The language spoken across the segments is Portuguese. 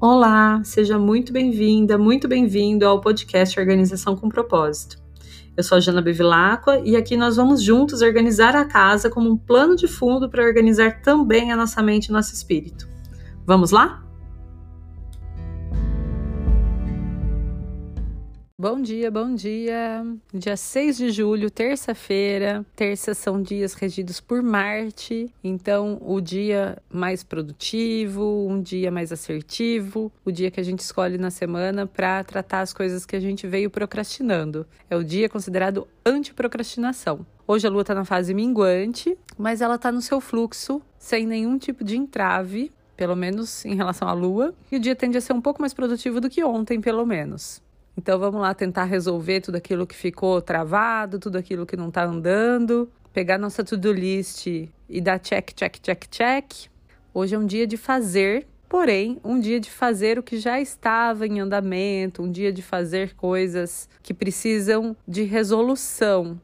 Olá, seja muito bem-vinda, muito bem-vindo ao podcast Organização com Propósito. Eu sou a Jana Bevilacqua e aqui nós vamos juntos organizar a casa como um plano de fundo para organizar também a nossa mente e nosso espírito. Vamos lá? Bom dia, bom dia. Dia 6 de julho, terça-feira. Terça são dias regidos por Marte, então o dia mais produtivo, um dia mais assertivo, o dia que a gente escolhe na semana para tratar as coisas que a gente veio procrastinando. É o dia considerado anti-procrastinação. Hoje a lua está na fase minguante, mas ela está no seu fluxo, sem nenhum tipo de entrave, pelo menos em relação à lua, e o dia tende a ser um pouco mais produtivo do que ontem, pelo menos. Então vamos lá tentar resolver tudo aquilo que ficou travado, tudo aquilo que não está andando, pegar nossa to-do list e dar check, check, check, check. Hoje é um dia de fazer, porém, um dia de fazer o que já estava em andamento, um dia de fazer coisas que precisam de resolução,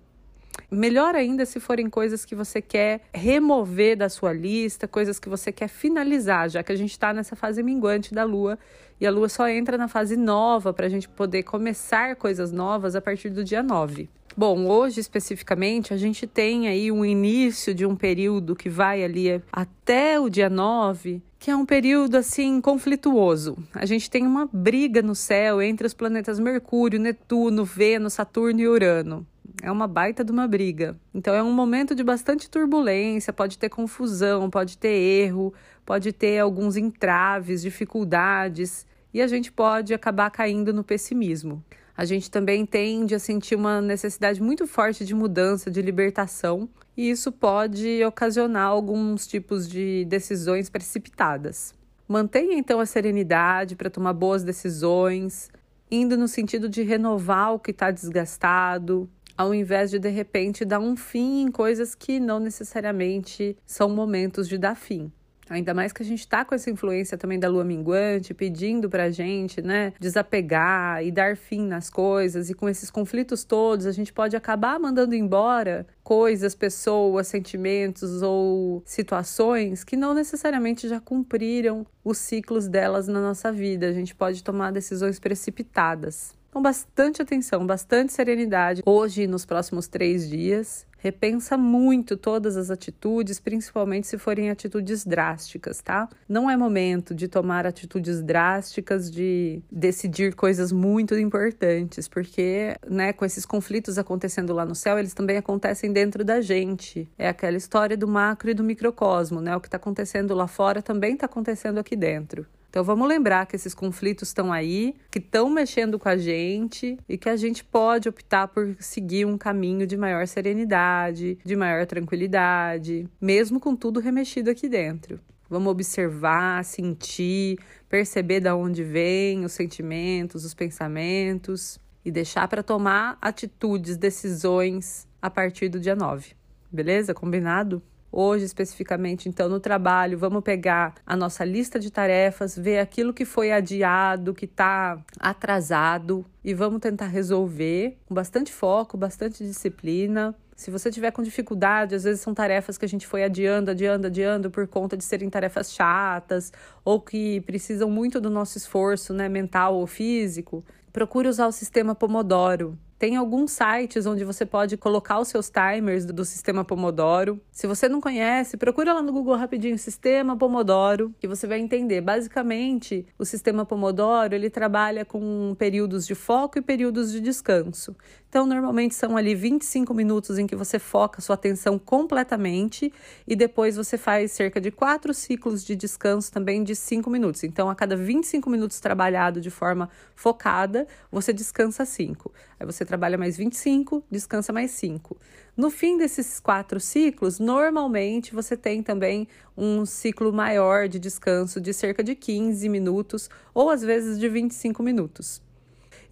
Melhor ainda se forem coisas que você quer remover da sua lista, coisas que você quer finalizar, já que a gente está nessa fase minguante da lua e a lua só entra na fase nova para a gente poder começar coisas novas a partir do dia 9. Bom, hoje especificamente a gente tem aí um início de um período que vai ali até o dia 9, que é um período assim conflituoso. A gente tem uma briga no céu entre os planetas Mercúrio, Netuno, Vênus, Saturno e Urano. É uma baita de uma briga. Então é um momento de bastante turbulência, pode ter confusão, pode ter erro, pode ter alguns entraves, dificuldades, e a gente pode acabar caindo no pessimismo. A gente também tende a sentir uma necessidade muito forte de mudança, de libertação, e isso pode ocasionar alguns tipos de decisões precipitadas. Mantenha então a serenidade para tomar boas decisões, indo no sentido de renovar o que está desgastado, ao invés de de repente dar um fim em coisas que não necessariamente são momentos de dar fim. Ainda mais que a gente está com essa influência também da lua minguante, pedindo para a gente, né, desapegar e dar fim nas coisas, e com esses conflitos todos, a gente pode acabar mandando embora coisas, pessoas, sentimentos ou situações que não necessariamente já cumpriram os ciclos delas na nossa vida. A gente pode tomar decisões precipitadas. Então, bastante atenção, bastante serenidade hoje e nos próximos três dias. Repensa muito todas as atitudes, principalmente se forem atitudes drásticas, tá? Não é momento de tomar atitudes drásticas, de decidir coisas muito importantes, porque, né, com esses conflitos acontecendo lá no céu, eles também acontecem dentro da gente. É aquela história do macro e do microcosmo, né? O que está acontecendo lá fora também está acontecendo aqui dentro. Então vamos lembrar que esses conflitos estão aí, que estão mexendo com a gente e que a gente pode optar por seguir um caminho de maior serenidade, de maior tranquilidade, mesmo com tudo remexido aqui dentro. Vamos observar, sentir, perceber de onde vêm os sentimentos, os pensamentos e deixar para tomar atitudes, decisões a partir do dia 9. Beleza? Combinado? Hoje, especificamente, então, no trabalho, vamos pegar a nossa lista de tarefas, ver aquilo que foi adiado, que está atrasado e vamos tentar resolver com bastante foco, bastante disciplina. Se você tiver com dificuldade, às vezes são tarefas que a gente foi adiando, adiando, adiando por conta de serem tarefas chatas ou que precisam muito do nosso esforço, né, mental ou físico. Procure usar o sistema Pomodoro. Tem alguns sites onde você pode colocar os seus timers do, sistema Pomodoro. Se você não conhece, procura lá no Google rapidinho Sistema Pomodoro e você vai entender. Basicamente, o sistema Pomodoro, ele trabalha com períodos de foco e períodos de descanso. Então, normalmente são ali 25 minutos em que você foca sua atenção completamente e depois você faz cerca de quatro ciclos de descanso também de 5 minutos. Então, a cada 25 minutos trabalhado de forma focada, você descansa 5. Aí você trabalha mais 25, descansa mais 5. No fim desses quatro ciclos, normalmente você tem também um ciclo maior de descanso de cerca de 15 minutos ou às vezes de 25 minutos.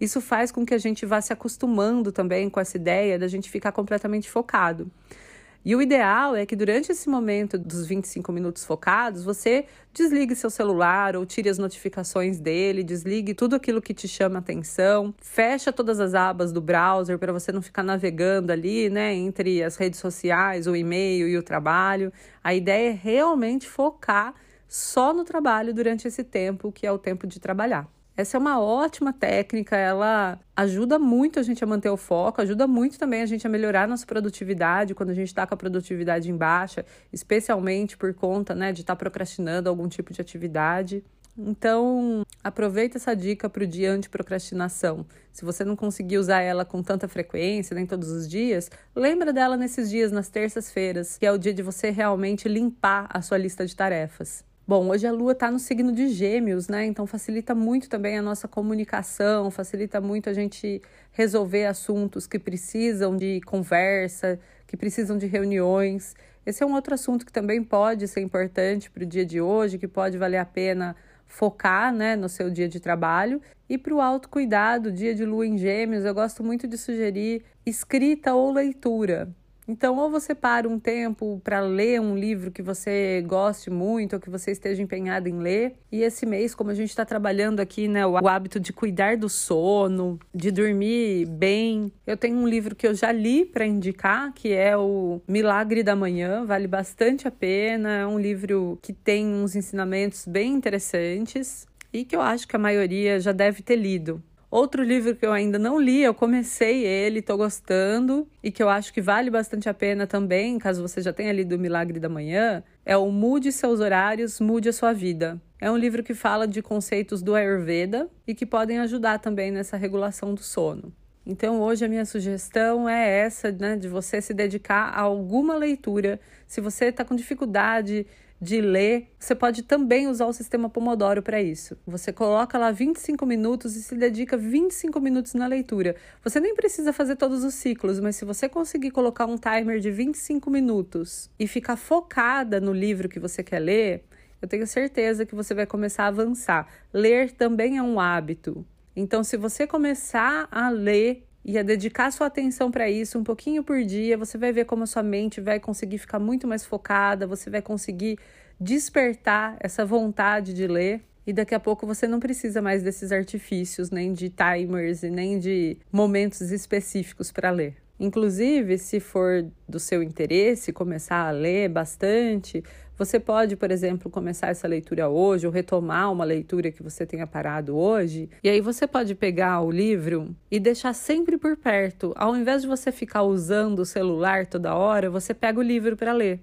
Isso faz com que a gente vá se acostumando também com essa ideia da gente ficar completamente focado. E o ideal é que durante esse momento dos 25 minutos focados, você desligue seu celular ou tire as notificações dele, desligue tudo aquilo que te chama atenção, fecha todas as abas do browser para você não ficar navegando ali, né, entre as redes sociais, o e-mail e o trabalho. A ideia é realmente focar só no trabalho durante esse tempo, que é o tempo de trabalhar. Essa é uma ótima técnica, ela ajuda muito a gente a manter o foco, ajuda muito também a gente a melhorar a nossa produtividade quando a gente está com a produtividade em baixa, especialmente por conta né, de estar tá procrastinando algum tipo de atividade. Então, aproveita essa dica para o dia anti-procrastinação. Se você não conseguir usar ela com tanta frequência, nem todos os dias, lembra dela nesses dias, nas terças-feiras, que é o dia de você realmente limpar a sua lista de tarefas. Bom, hoje a Lua está no signo de Gêmeos, né? Então facilita muito também a nossa comunicação, facilita muito a gente resolver assuntos que precisam de conversa, que precisam de reuniões. Esse é um outro assunto que também pode ser importante para o dia de hoje, que pode valer a pena focar né, no seu dia de trabalho. E para o autocuidado, dia de lua em gêmeos, eu gosto muito de sugerir escrita ou leitura. Então, ou você para um tempo para ler um livro que você goste muito ou que você esteja empenhado em ler. E esse mês, como a gente está trabalhando aqui, né, o hábito de cuidar do sono, de dormir bem, eu tenho um livro que eu já li para indicar, que é o Milagre da Manhã, vale bastante a pena. É um livro que tem uns ensinamentos bem interessantes e que eu acho que a maioria já deve ter lido. Outro livro que eu ainda não li, eu comecei ele, estou gostando e que eu acho que vale bastante a pena também, caso você já tenha lido O Milagre da Manhã, é o Mude Seus Horários, Mude a Sua Vida. É um livro que fala de conceitos do Ayurveda e que podem ajudar também nessa regulação do sono. Então, hoje a minha sugestão é essa, né, de você se dedicar a alguma leitura. Se você está com dificuldade de ler, você pode também usar o sistema Pomodoro para isso. Você coloca lá 25 minutos e se dedica 25 minutos na leitura. Você nem precisa fazer todos os ciclos, mas se você conseguir colocar um timer de 25 minutos e ficar focada no livro que você quer ler, eu tenho certeza que você vai começar a avançar. Ler também é um hábito. Então, se você começar a ler e a dedicar sua atenção para isso um pouquinho por dia, você vai ver como a sua mente vai conseguir ficar muito mais focada, você vai conseguir despertar essa vontade de ler. E daqui a pouco você não precisa mais desses artifícios, nem de timers e nem de momentos específicos para ler. Inclusive, se for do seu interesse começar a ler bastante, você pode, por exemplo, começar essa leitura hoje ou retomar uma leitura que você tenha parado hoje. E aí você pode pegar o livro e deixar sempre por perto. Ao invés de você ficar usando o celular toda hora, você pega o livro para ler.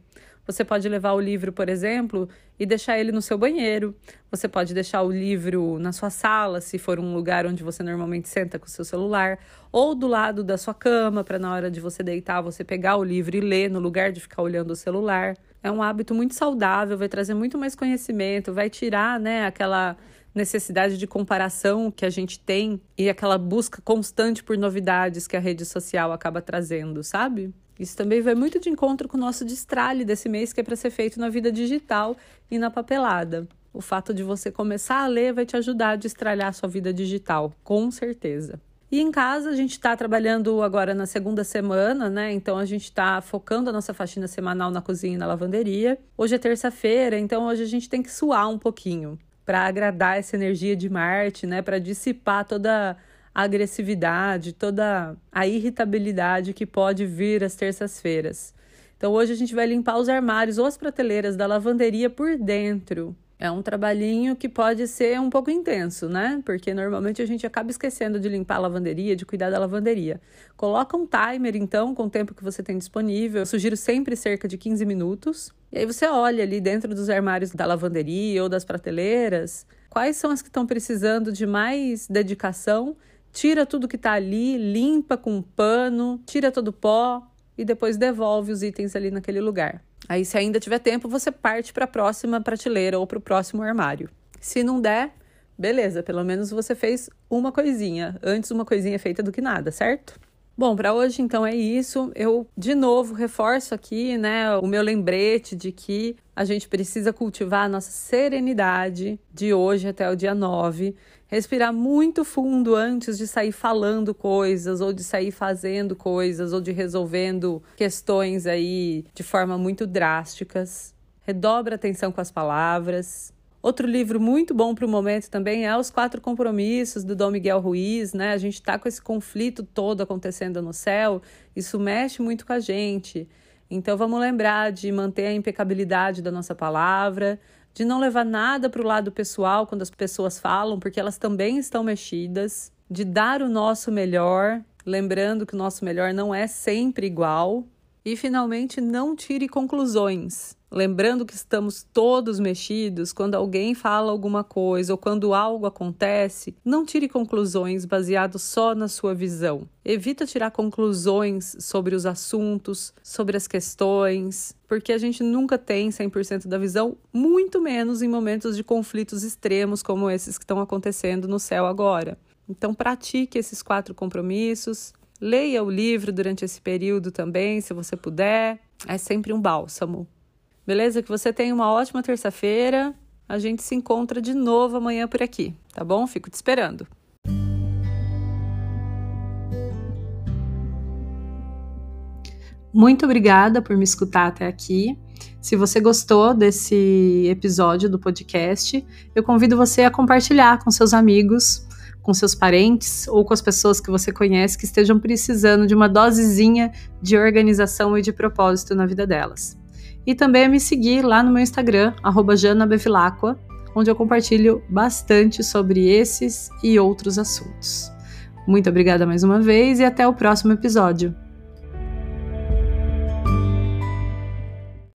Você pode levar o livro, por exemplo, e deixar ele no seu banheiro. Você pode deixar o livro na sua sala, se for um lugar onde você normalmente senta com o seu celular, ou do lado da sua cama, para na hora de você deitar, você pegar o livro e ler no lugar de ficar olhando o celular. É um hábito muito saudável, vai trazer muito mais conhecimento, vai tirar, né, aquela necessidade de comparação que a gente tem e aquela busca constante por novidades que a rede social acaba trazendo, sabe? Isso também vai muito de encontro com o nosso destralhe desse mês, que é para ser feito na vida digital e na papelada. O fato de você começar a ler vai te ajudar a destralhar a sua vida digital, com certeza. E em casa a gente está trabalhando agora na segunda semana, né? Então a gente está focando a nossa faxina semanal na cozinha e na lavanderia. Hoje é terça-feira, então hoje a gente tem que suar um pouquinho para agradar essa energia de Marte, né? Para dissipar toda a agressividade, toda a irritabilidade que pode vir às terças-feiras. Então hoje a gente vai limpar os armários ou as prateleiras da lavanderia por dentro. É um trabalhinho que pode ser um pouco intenso, né? Porque normalmente a gente acaba esquecendo de limpar a lavanderia, de cuidar da lavanderia. Coloca um timer, então, com o tempo que você tem disponível. Eu sugiro sempre cerca de 15 minutos. E aí você olha ali dentro dos armários da lavanderia ou das prateleiras quais são as que estão precisando de mais dedicação tira tudo que está ali, limpa com um pano, tira todo o pó e depois devolve os itens ali naquele lugar. Aí, se ainda tiver tempo, você parte para a próxima prateleira ou para o próximo armário. Se não der, beleza, pelo menos você fez uma coisinha. Antes, uma coisinha feita do que nada, certo? Bom, para hoje então é isso. Eu de novo reforço aqui, né, o meu lembrete de que a gente precisa cultivar a nossa serenidade de hoje até o dia 9 respirar muito fundo antes de sair falando coisas, ou de sair fazendo coisas, ou de resolvendo questões aí de forma muito drásticas. Redobra atenção com as palavras. Outro livro muito bom para o momento também é Os Quatro Compromissos, do Dom Miguel Ruiz, né? A gente está com esse conflito todo acontecendo no céu, isso mexe muito com a gente. Então vamos lembrar de manter a impecabilidade da nossa palavra, de não levar nada para o lado pessoal quando as pessoas falam, porque elas também estão mexidas, de dar o nosso melhor, lembrando que o nosso melhor não é sempre igual, e finalmente não tire conclusões. Lembrando que estamos todos mexidos, quando alguém fala alguma coisa ou quando algo acontece, não tire conclusões baseado só na sua visão. Evita tirar conclusões sobre os assuntos, sobre as questões, porque a gente nunca tem 100% da visão, muito menos em momentos de conflitos extremos como esses que estão acontecendo no céu agora. Então, pratique esses quatro compromissos. Leia o livro durante esse período também, se você puder. É sempre um bálsamo. Beleza? Que você tenha uma ótima terça-feira. A gente se encontra de novo amanhã por aqui, tá bom? Fico te esperando. Muito obrigada por me escutar até aqui. Se você gostou desse episódio do podcast, eu convido você a compartilhar com seus amigos, com seus parentes ou com as pessoas que você conhece que estejam precisando de uma dosezinha de organização e de propósito na vida delas e também a me seguir lá no meu Instagram, janabevilacqua, onde eu compartilho bastante sobre esses e outros assuntos. Muito obrigada mais uma vez e até o próximo episódio.